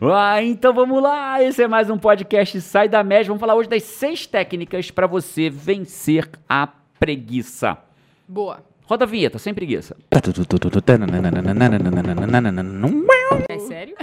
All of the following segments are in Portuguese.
Ah, então vamos lá! Esse é mais um podcast Sai da Média. Vamos falar hoje das seis técnicas para você vencer a preguiça. Boa. Roda a vinheta, sem preguiça. É sério?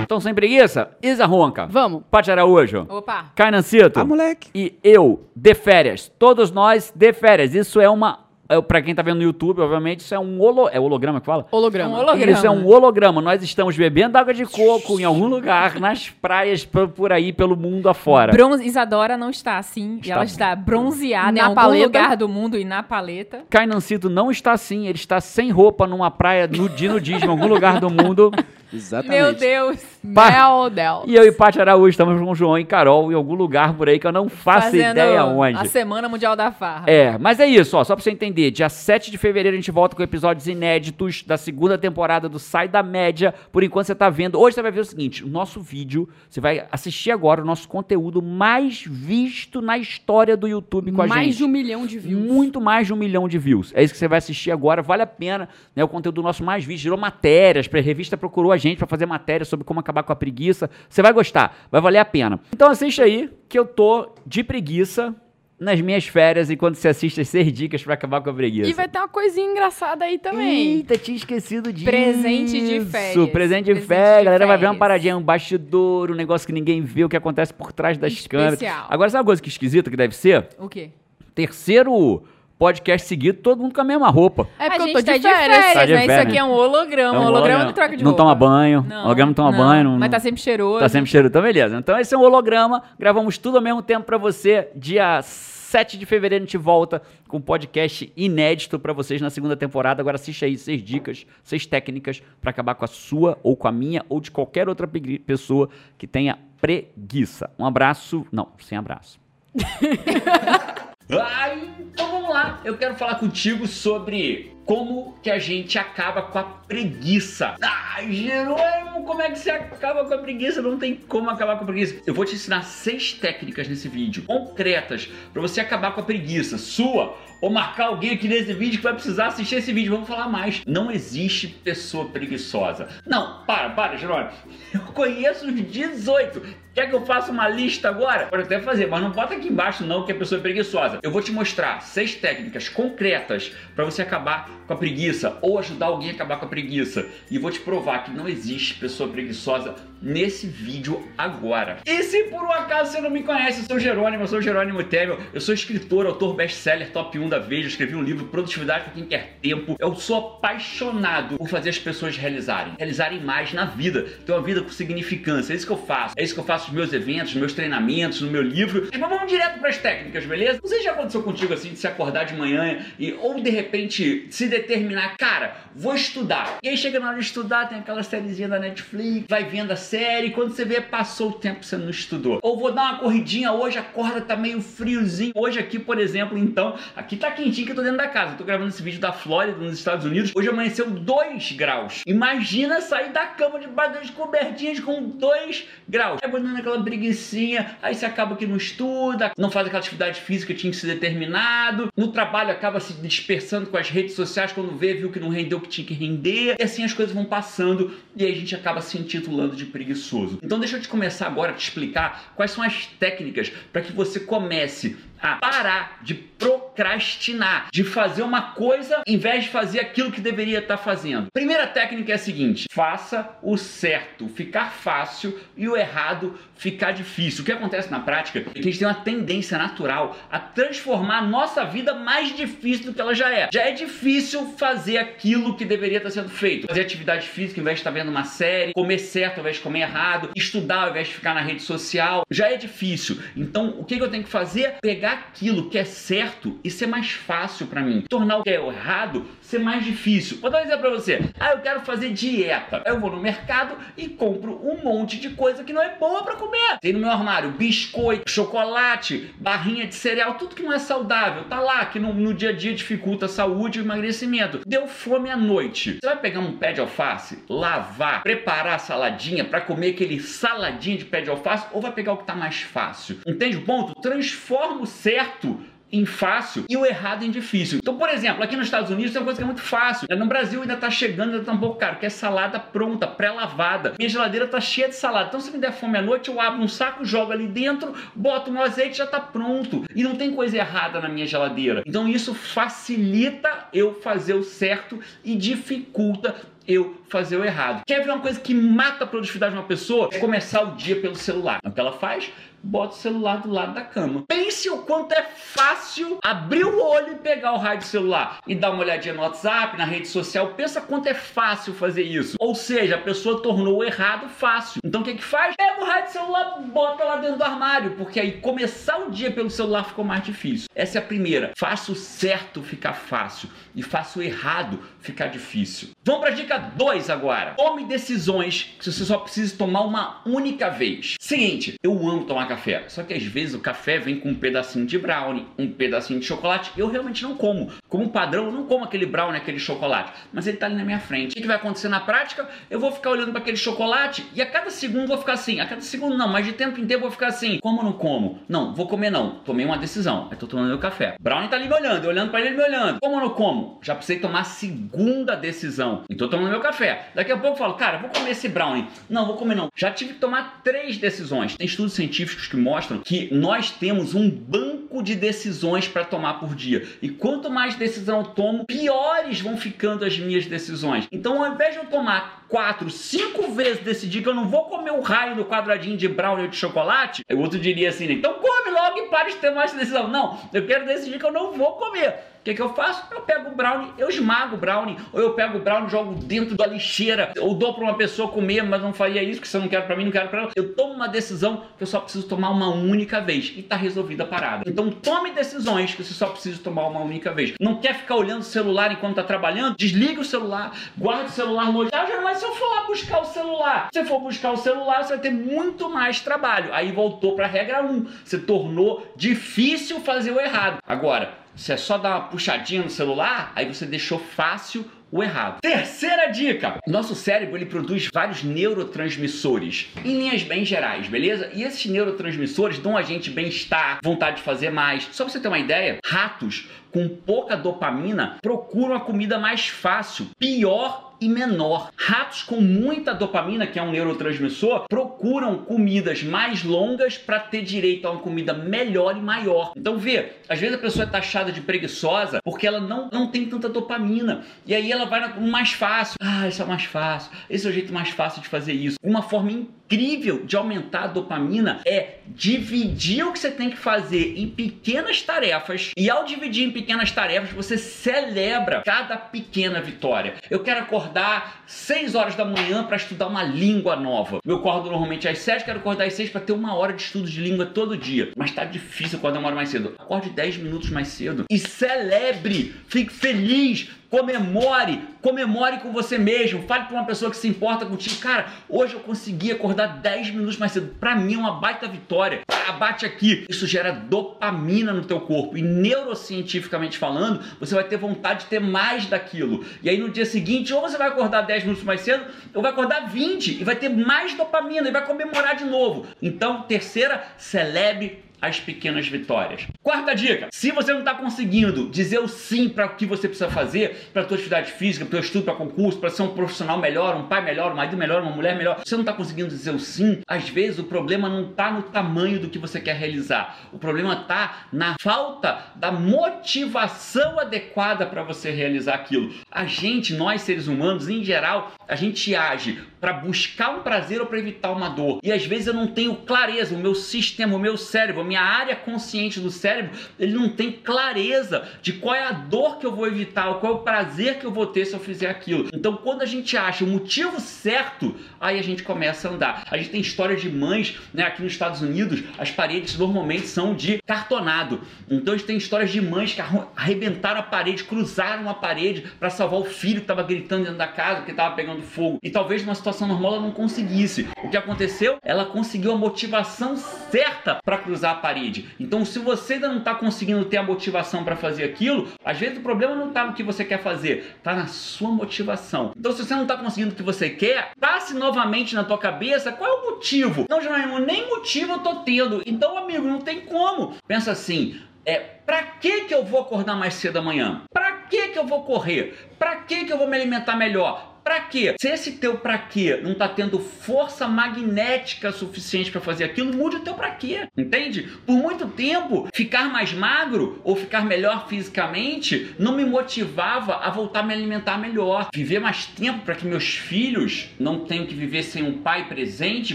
Então, sem preguiça, Isa Ronca, Vamos. Paty Araújo, Opa. Cainancito Ah, moleque. e eu, de férias. Todos nós de férias. Isso é uma... É, pra quem tá vendo no YouTube, obviamente, isso é um holo... É holograma que fala? Holograma. Um holograma. Isso é um holograma. Nós estamos bebendo água de coco em algum lugar, nas praias, por aí, pelo mundo afora. Bronze, Isadora não está assim. Está e ela está bronzeada Na em algum paleta. lugar do mundo e na paleta. Cainancito não está assim, ele está sem roupa numa praia no, de nudismo em algum lugar do mundo. Exatamente. Meu Deus. Pá. Meu Deus. E eu e Paty Araújo estamos com o João e Carol em algum lugar por aí que eu não faço Fazendo ideia onde. a Semana Mundial da Farra. É, mas é isso, ó, só pra você entender. Dia 7 de fevereiro a gente volta com episódios inéditos da segunda temporada do Sai da Média. Por enquanto você tá vendo. Hoje você vai ver o seguinte: o nosso vídeo, você vai assistir agora o nosso conteúdo mais visto na história do YouTube com a Mais gente. de um milhão de views. Muito mais de um milhão de views. É isso que você vai assistir agora. Vale a pena, né? O conteúdo nosso mais visto. Gerou matérias. A revista procurou a gente pra fazer matérias sobre como acabar com a preguiça. Você vai gostar. Vai valer a pena. Então assiste aí que eu tô de preguiça nas minhas férias enquanto você assiste as seis dicas pra acabar com a preguiça. E vai ter uma coisinha engraçada aí também. Eita, tinha esquecido disso. Presente de férias. Presente de Presente férias. de galera vai ver uma paradinha, um bastidor, um negócio que ninguém vê, o que acontece por trás das câmeras. Especial. Agora, sabe uma coisa que esquisita que deve ser? O quê? Terceiro podcast seguido, todo mundo com a mesma roupa. É a porque eu gente tô de tá de férias. férias, Tá de né? Isso férias. aqui é um holograma. É um holograma holograma. não troca de Não roupa. toma banho. Não, holograma não toma banho. Não, Mas tá não- sempre cheiroso. Tá sempre cheiro, então beleza. Então esse é um holograma, gravamos tudo ao mesmo tempo pra você. Dia 7 de fevereiro a gente volta com um podcast inédito pra vocês na segunda temporada. Agora assiste aí seis dicas, seis técnicas pra acabar com a sua ou com a minha ou de qualquer outra pessoa que tenha preguiça. Um abraço, não, sem abraço. Ai, então vamos lá. Eu quero falar contigo sobre como que a gente acaba com a preguiça. Ai, Jerônimo, como é que você acaba com a preguiça? Não tem como acabar com a preguiça. Eu vou te ensinar seis técnicas nesse vídeo, concretas, pra você acabar com a preguiça sua ou marcar alguém aqui nesse vídeo que vai precisar assistir esse vídeo. Vamos falar mais. Não existe pessoa preguiçosa. Não, para, para, Jerônimo. Eu conheço os 18. Quer que eu faça uma lista agora? Pode até fazer, mas não bota aqui embaixo não que a pessoa é preguiçosa. Eu vou te mostrar seis técnicas concretas para você acabar com a preguiça ou ajudar alguém a acabar com a preguiça. E vou te provar que não existe pessoa preguiçosa nesse vídeo agora. E se por um acaso você não me conhece, eu sou Jerônimo, eu sou Jerônimo Temel, eu sou escritor, autor best-seller top 1 da Veja, escrevi um livro Produtividade para quem quer tempo. Eu sou apaixonado por fazer as pessoas realizarem, realizarem mais na vida, ter uma vida com significância. É isso que eu faço. É isso que eu faço nos meus eventos, nos meus treinamentos, no meu livro. Mas vamos direto para as técnicas, beleza? Não sei se já aconteceu contigo assim de se acordar de manhã e ou de repente se determinar, cara, vou estudar. E aí chega na hora de estudar, tem aquela sériezinha da Netflix, vai vendo a série, quando você vê, passou o tempo que você não estudou. Ou vou dar uma corridinha hoje, a corda tá meio friozinho. Hoje aqui, por exemplo, então, aqui tá quentinho que eu tô dentro da casa. Eu tô gravando esse vídeo da Flórida, nos Estados Unidos. Hoje amanheceu 2 graus. Imagina sair da cama debaixo das cobertinhas com 2 graus. Aí dando aquela preguiçinha, aí você acaba que não estuda, não faz aquela atividade física que tinha que ser determinado. No trabalho acaba se dispersando com as redes sociais quando vê, viu que não rendeu o que tinha que render. E assim as coisas vão passando e a gente acaba se intitulando de preguiçoso. Então deixa eu te começar agora a te explicar quais são as técnicas para que você comece a parar de procrastinar, de fazer uma coisa em vez de fazer aquilo que deveria estar fazendo. Primeira técnica é a seguinte: faça o certo ficar fácil e o errado ficar difícil. O que acontece na prática é que a gente tem uma tendência natural a transformar a nossa vida mais difícil do que ela já é. Já é difícil fazer aquilo que deveria estar sendo feito. Fazer atividade física em vez de estar vendo uma série, comer certo ao invés de comer errado, estudar ao invés de ficar na rede social. Já é difícil. Então, o que que eu tenho que fazer? Pegar aquilo que é certo e ser mais fácil para mim. Tornar o que é errado ser mais difícil. Vou dar um exemplo pra você. Ah, eu quero fazer dieta. Eu vou no mercado e compro um monte de coisa que não é boa para comer. Tem no meu armário biscoito, chocolate, barrinha de cereal, tudo que não é saudável. Tá lá, que no, no dia a dia dificulta a saúde e o emagrecimento. Deu fome à noite. Você vai pegar um pé de alface, lavar, preparar a saladinha para comer aquele saladinho de pé de alface ou vai pegar o que tá mais fácil? Entende o ponto? Transforma o certo em fácil e o errado em difícil. Então, por exemplo, aqui nos Estados Unidos tem uma coisa que é muito fácil. No Brasil ainda tá chegando, ainda tá um pouco caro, que é salada pronta, pré-lavada. Minha geladeira tá cheia de salada. Então, se me der fome à noite, eu abro um saco, jogo ali dentro, boto no azeite, já tá pronto. E não tem coisa errada na minha geladeira. Então, isso facilita eu fazer o certo e dificulta eu fazer o errado. Quer ver uma coisa que mata a produtividade de uma pessoa? É começar o dia pelo celular. É o que ela faz? Bota o celular do lado da cama. Pense o quanto é fácil abrir o olho e pegar o raio do celular e dar uma olhadinha no WhatsApp, na rede social. Pensa quanto é fácil fazer isso. Ou seja, a pessoa tornou o errado fácil. Então o que que faz? Pega o raio do celular, bota lá dentro do armário, porque aí começar o dia pelo celular ficou mais difícil. Essa é a primeira. Faça o certo ficar fácil e faça o errado ficar difícil. Vamos para dica 2 agora. Tome decisões que você só precisa tomar uma única vez. Seguinte, eu amo tomar café, só que às vezes o café vem com um pedacinho de brownie, um pedacinho de chocolate. Eu realmente não como. Como padrão, eu não como aquele brownie, aquele chocolate, mas ele tá ali na minha frente. O que vai acontecer na prática? Eu vou ficar olhando para aquele chocolate e a cada segundo vou ficar assim. A cada segundo não, mas de tempo em tempo vou ficar assim. Como ou não como? Não, vou comer não. Tomei uma decisão. Eu tô tomando meu café. Brownie tá ali me olhando, eu olhando para ele me olhando. Como ou não como? Já precisei tomar a segunda decisão. E tô tomando meu café. Daqui a pouco eu falo, cara, vou comer esse brownie. Não, vou comer não. Já tive que tomar três decisões. Tem estudos científicos que mostram que nós temos um banco de decisões para tomar por dia. E quanto mais decisão tomo, piores vão ficando as minhas decisões. Então, ao invés de eu tomar quatro, cinco vezes decidir que eu não vou comer o raio do quadradinho de brownie ou de chocolate, o outro diria assim, então come logo e pare de ter mais decisão. Não, eu quero decidir que eu não vou comer. O que, que eu faço? Eu pego o brownie, eu esmago o brownie, ou eu pego o brownie, jogo dentro da lixeira, ou dou para uma pessoa comer, mas não faria isso, que eu não quero para mim, não quero para ela. Eu tomo uma decisão que eu só preciso tomar uma única vez e tá resolvida a parada. Então tome decisões que você só precisa tomar uma única vez. Não quer ficar olhando o celular enquanto tá trabalhando? Desliga o celular, guarda o celular longe. Ah, já mas se eu for lá buscar o celular, se você for buscar o celular, você vai ter muito mais trabalho. Aí voltou para a regra 1. Você tornou difícil fazer o errado. Agora, se é só dar uma puxadinha no celular, aí você deixou fácil o errado. Terceira dica: nosso cérebro ele produz vários neurotransmissores em linhas bem gerais, beleza? E esses neurotransmissores dão a gente bem-estar, vontade de fazer mais. Só pra você ter uma ideia, ratos com pouca dopamina procuram a comida mais fácil. Pior e menor. Ratos com muita dopamina, que é um neurotransmissor, procuram comidas mais longas para ter direito a uma comida melhor e maior. Então vê, às vezes a pessoa é taxada de preguiçosa porque ela não, não tem tanta dopamina. E aí ela vai no mais fácil. Ah, isso é mais fácil. Esse é o jeito mais fácil de fazer isso. Uma forma incrível de aumentar a dopamina é dividir o que você tem que fazer em pequenas tarefas. E ao dividir em pequenas tarefas, você celebra cada pequena vitória. Eu quero acordar acordar 6 horas da manhã para estudar uma língua nova. Eu acordo normalmente às 7, quero acordar às 6 para ter uma hora de estudo de língua todo dia. Mas tá difícil acordar uma hora mais cedo. Acorde 10 minutos mais cedo e celebre, fique feliz comemore, comemore com você mesmo, fale para uma pessoa que se importa contigo, cara, hoje eu consegui acordar 10 minutos mais cedo, para mim é uma baita vitória, abate aqui, isso gera dopamina no teu corpo. E neurocientificamente falando, você vai ter vontade de ter mais daquilo, e aí no dia seguinte, ou você vai acordar 10 minutos mais cedo, ou vai acordar 20 e vai ter mais dopamina e vai comemorar de novo, então terceira, celebre as pequenas vitórias. Quarta dica: se você não está conseguindo dizer o sim para o que você precisa fazer, para a tua atividade física, para o estudo, para concurso, para ser um profissional melhor, um pai melhor, um marido melhor, uma mulher melhor, você não está conseguindo dizer o sim, às vezes o problema não está no tamanho do que você quer realizar. O problema está na falta da motivação adequada para você realizar aquilo. A gente, nós seres humanos, em geral, a gente age para buscar um prazer ou para evitar uma dor. E às vezes eu não tenho clareza, o meu sistema, o meu cérebro, a minha área consciente do cérebro, ele não tem clareza de qual é a dor que eu vou evitar, ou qual é o prazer que eu vou ter se eu fizer aquilo. Então, quando a gente acha o motivo certo, aí a gente começa a andar. A gente tem histórias de mães, né, aqui nos Estados Unidos, as paredes normalmente são de cartonado. Então, a gente tem histórias de mães que arrebentaram a parede, cruzaram a parede para salvar o filho que estava gritando dentro da casa, que estava pegando fogo. E talvez numa situação situação normal ela não conseguisse. O que aconteceu? Ela conseguiu a motivação certa para cruzar a parede. Então, se você ainda não está conseguindo ter a motivação para fazer aquilo, às vezes o problema não está no que você quer fazer, está na sua motivação. Então, se você não está conseguindo o que você quer, passe novamente na tua cabeça qual é o motivo. Não, Jerônimo, nem motivo eu tô tendo. Então, amigo, não tem como. Pensa assim, é pra que que eu vou acordar mais cedo amanhã? Pra que que eu vou correr? Pra que que eu vou me alimentar melhor? Pra quê? Se esse teu pra quê não tá tendo força magnética suficiente para fazer aquilo, mude o teu pra quê. Entende? Por muito tempo, ficar mais magro ou ficar melhor fisicamente não me motivava a voltar a me alimentar melhor. Viver mais tempo para que meus filhos não tenham que viver sem um pai presente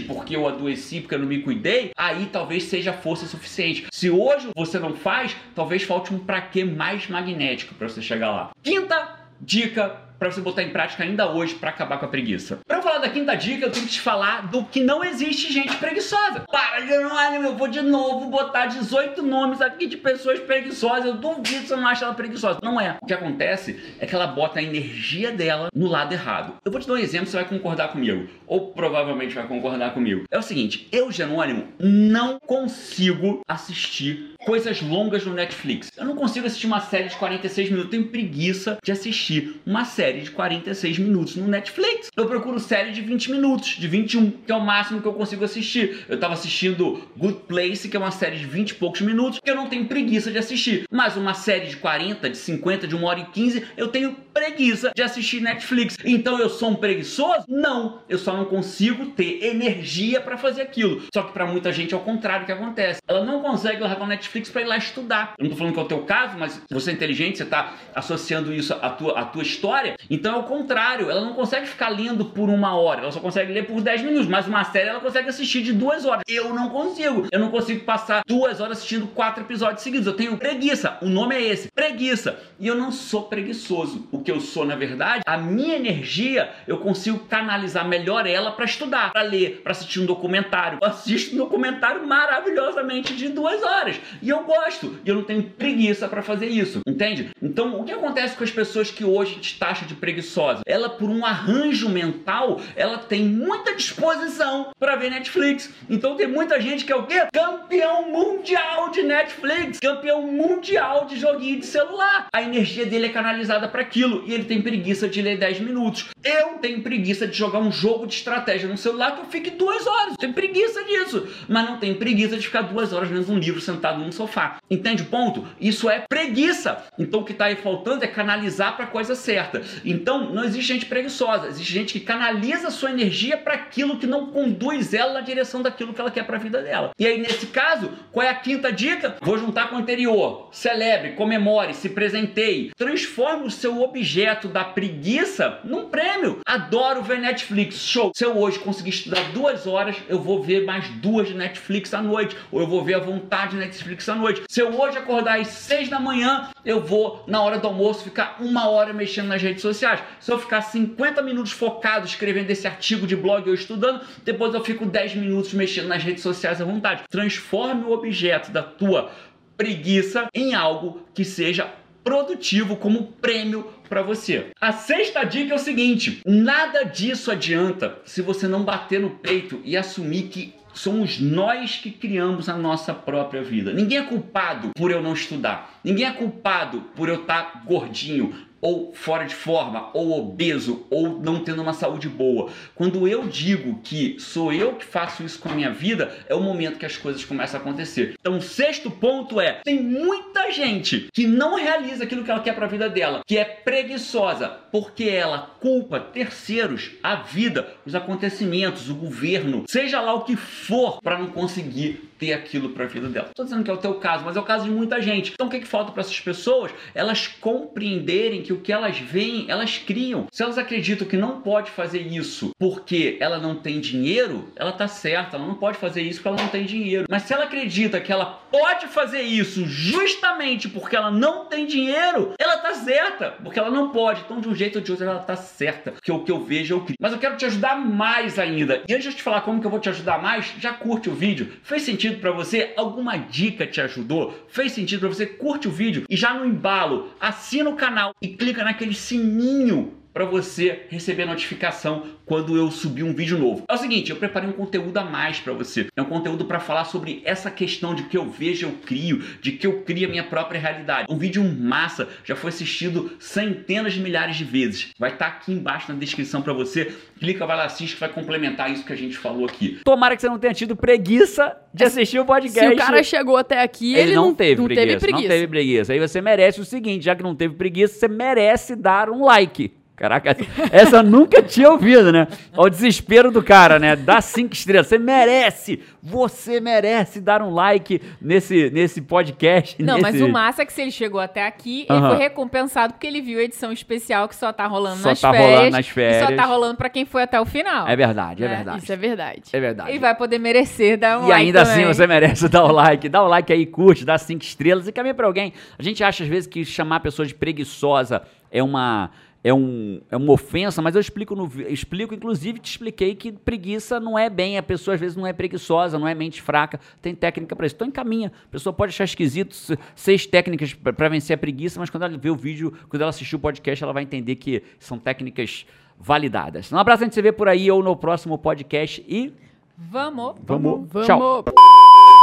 porque eu adoeci, porque eu não me cuidei, aí talvez seja força suficiente. Se hoje você não faz, talvez falte um pra quê mais magnético para você chegar lá. Quinta dica para você botar em prática ainda hoje para acabar com a preguiça. Para eu falar da quinta dica, eu tenho que te falar do que não existe gente preguiçosa. Para, eu vou de novo botar 18 nomes aqui de pessoas preguiçosas. Eu duvido que você não acha ela preguiçosa. Não é. O que acontece é que ela bota a energia dela no lado errado. Eu vou te dar um exemplo, você vai concordar comigo. Ou provavelmente vai concordar comigo. É o seguinte, eu, Jerônimo, não consigo assistir coisas longas no Netflix. Eu não consigo assistir uma série de 46 minutos. Eu tenho preguiça de assistir uma série série de 46 minutos no Netflix. Eu procuro série de 20 minutos, de 21, que é o máximo que eu consigo assistir. Eu tava assistindo Good Place, que é uma série de 20 e poucos minutos, que eu não tenho preguiça de assistir. Mas uma série de 40, de 50, de 1 hora e 15, eu tenho preguiça de assistir Netflix. Então eu sou um preguiçoso? Não, eu só não consigo ter energia para fazer aquilo. Só que para muita gente é o contrário que acontece. Ela não consegue largar o Netflix para ir lá estudar. Eu não tô falando que é o teu caso, mas você é inteligente, você tá associando isso à tua, à tua história. Então é o contrário, ela não consegue ficar lendo por uma hora, ela só consegue ler por 10 minutos, mas uma série ela consegue assistir de duas horas. Eu não consigo, eu não consigo passar duas horas assistindo quatro episódios seguidos. Eu tenho preguiça, o nome é esse, preguiça. E eu não sou preguiçoso. O que eu sou, na verdade, a minha energia, eu consigo canalizar melhor ela para estudar, para ler, para assistir um documentário. Eu assisto um documentário maravilhosamente de duas horas e eu gosto, e eu não tenho preguiça para fazer isso, entende? Então, o que acontece com as pessoas que hoje a gente taxa de preguiçosa? Ela, por um arranjo mental, ela tem muita disposição para ver Netflix. Então, tem muita gente que é o quê? Campeão mundial de Netflix, campeão mundial de joguinho de celular. A energia dele é canalizada para aquilo e ele tem preguiça de ler 10 minutos. Eu tenho preguiça de jogar um jogo de estratégia no celular que eu fique duas horas. Tenho preguiça disso, mas não tenho preguiça de ficar duas horas lendo um livro sentado num sofá. Entende o ponto? Isso é preguiça. Então, o que está aí faltando é canalizar para coisa certa. Então, não existe gente preguiçosa, existe gente que canaliza sua energia para aquilo que não conduz ela na direção daquilo que ela quer para a vida dela. E aí, nesse caso, qual é a quinta dica? Vou juntar com o anterior. Celebre, comemore, se presenteie. Transforme o seu objeto da preguiça num prêmio. Adoro ver Netflix. Show! Se eu hoje conseguir estudar duas horas, eu vou ver mais duas de Netflix à noite. Ou eu vou ver a vontade de Netflix à noite. Se eu hoje acordar às seis da manhã, eu vou, na hora do almoço, ficar uma hora mexendo nas redes sociais. Se eu ficar 50 minutos focado escrevendo esse artigo de blog ou estudando, depois eu fico 10 minutos mexendo nas redes sociais à vontade. Transforme o objeto da tua preguiça em algo que seja produtivo como prêmio para você. A sexta dica é o seguinte: nada disso adianta se você não bater no peito e assumir que somos nós que criamos a nossa própria vida. Ninguém é culpado por eu não estudar. Ninguém é culpado por eu estar gordinho ou fora de forma, ou obeso, ou não tendo uma saúde boa. Quando eu digo que sou eu que faço isso com a minha vida, é o momento que as coisas começam a acontecer. Então, o sexto ponto é: tem muita gente que não realiza aquilo que ela quer para a vida dela, que é preguiçosa, porque ela culpa terceiros, a vida, os acontecimentos, o governo, seja lá o que for, para não conseguir ter aquilo para a vida dela. Estou dizendo que é o teu caso, mas é o caso de muita gente. Então, o que, que falta para essas pessoas? Elas compreenderem que o que elas veem, elas criam. Se elas acreditam que não pode fazer isso porque ela não tem dinheiro, ela tá certa, ela não pode fazer isso porque ela não tem dinheiro. Mas se ela acredita que ela pode fazer isso justamente porque ela não tem dinheiro, ela tá certa, porque ela não pode. Então, de um jeito ou de outro, ela tá certa. Porque o que eu vejo eu crio. Mas eu quero te ajudar mais ainda. E antes de te falar como que eu vou te ajudar mais, já curte o vídeo. Fez sentido para você? Alguma dica te ajudou? Fez sentido para você? Curte o vídeo e já no embalo, assina o canal e clica naquele sininho para você receber a notificação quando eu subir um vídeo novo. É o seguinte, eu preparei um conteúdo a mais para você. É um conteúdo para falar sobre essa questão de que eu vejo, eu crio, de que eu crio a minha própria realidade. Um vídeo massa, já foi assistido centenas de milhares de vezes. Vai estar tá aqui embaixo na descrição para você. Clica, vai lá, assiste que vai complementar isso que a gente falou aqui. Tomara que você não tenha tido preguiça de assistir o podcast. Se o cara chegou até aqui, ele, ele não, teve, não preguiça, teve preguiça. Não teve preguiça. Aí você merece o seguinte, já que não teve preguiça, você merece dar um like. Caraca, essa eu nunca tinha ouvido, né? Olha o desespero do cara, né? Dá cinco estrelas. Você merece! Você merece dar um like nesse, nesse podcast. Não, nesse... mas o massa é que se ele chegou até aqui, ele foi recompensado porque ele viu a edição especial que só tá rolando Só nas tá férias. rolando nas E só férias. tá rolando pra quem foi até o final. É verdade, é, É, verdade. Isso é verdade. É verdade. E vai poder merecer dar um E like ainda também. assim você merece dar o like. Dá o like aí, curte, dá cinco estrelas e caminha pra alguém. A gente acha às vezes que chamar a pessoa de preguiçosa é uma. É, um, é uma ofensa, mas eu explico, no, explico, inclusive te expliquei que preguiça não é bem, a pessoa às vezes não é preguiçosa, não é mente fraca, tem técnica pra isso. Então encaminha, a pessoa pode achar esquisito se- seis técnicas pra- pra vencer a preguiça, mas quando ela vê o vídeo, quando ela assistir o podcast, ela vai entender que são técnicas validadas. Um abraço, a gente se vê por aí ou no próximo podcast e Vamos. vamos, Vamos. tchau.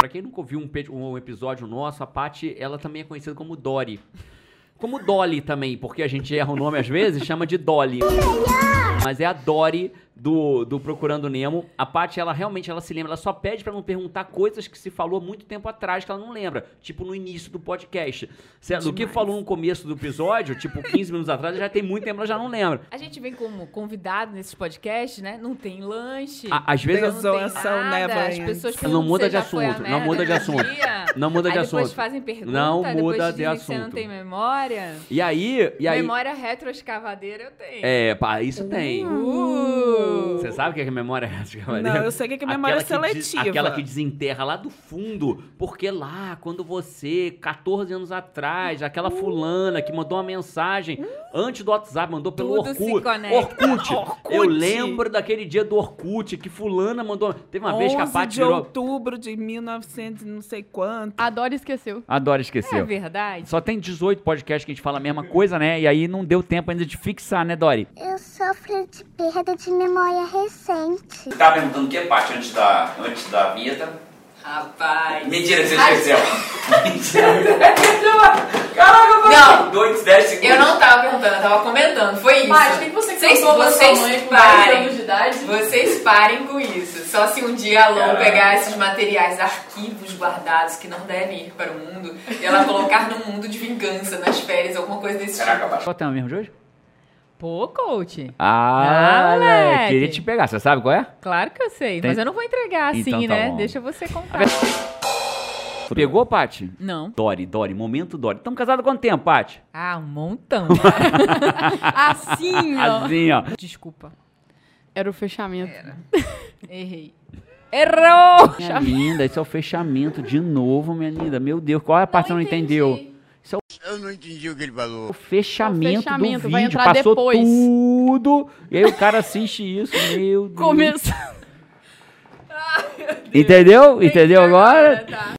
Pra quem nunca ouviu um, um episódio nosso, a Paty, ela também é conhecida como Dory. Como Dolly também, porque a gente erra o nome às vezes, chama de Dolly. Mas é a Dory do, do Procurando Nemo. A Paty, ela realmente ela se lembra, ela só pede pra não perguntar coisas que se falou há muito tempo atrás que ela não lembra. Tipo no início do podcast. Se, do que falou no começo do episódio, tipo 15 minutos atrás, já tem muito tempo, ela já não lembra. A gente vem como convidado nesses podcasts, né? Não tem lanche. A- às vezes não tem Zoação nada. As pessoas Não muda de assunto, não muda de assunto. Não muda de Aí depois assunto. fazem pergunta, Não depois muda dizem de que você não assunto. tem memória. E aí, e aí Memória retroescavadeira eu tenho. é, pá, isso tem. Uh. Você sabe o que é memória retroescavadeira? Não, eu sei o que é memória Aquela que des- seletiva. aquela que desenterra lá do fundo. Porque lá, quando você, 14 anos atrás, aquela fulana que mandou uma mensagem antes do WhatsApp, mandou pelo Tudo se Orkut. conecta. Orkut. Orkut. Eu lembro daquele dia do Orkut que fulana mandou. Teve uma vez que a 11 Paty de virou. outubro de 1900 e não sei quanto. A Dora esqueceu. Adoro É esqueceu. verdade? Só tem 18 podcasts que a gente fala a mesma coisa, né? E aí não deu tempo ainda de fixar, né, Dori? Eu sofro de perda de memória recente. Você tava perguntando o que, Paty, antes da, antes da vinheta? Rapaz. Mentira, você Ai, esqueceu. Mentira. Caraca, Não. Dois, dez segundos. Eu não tava perguntando, eu tava comentando. Foi isso. Mas, o que você vocês, contou sua vocês mãe com 10 parem. anos de idade? Vocês parem com isso. Só se um dia a Caraca. pegar esses materiais, arquivos guardados que não devem ir para o mundo, e ela colocar no mundo de vingança, nas férias, alguma coisa desse tipo. Caraca, Paty. Qual é o tema mesmo de hoje? Pô, coach. Ah, Ah, moleque. Queria te pegar, você sabe qual é? Claro que eu sei, Tem- mas eu não vou entregar assim, Então tá né? bom. Deixa você contar. Pegou, Paty? Não. Dori, Dori, momento Dori. Estamos casados há quanto tempo, Paty? Ah, um montão. Assim, ó. Assim, ó. Desculpa. Era o fechamento. Errei. Errou! Minha linda, esse é o fechamento de novo, minha linda. Meu Deus, qual é a parte que você não entendeu? Eu não entendi o que ele falou. O fechamento, O fechamento, do vai vídeo. entrar Passou depois. tudo. E aí o cara assiste isso, meu Deus. Começou. Entendeu? Entendeu agora? Tá.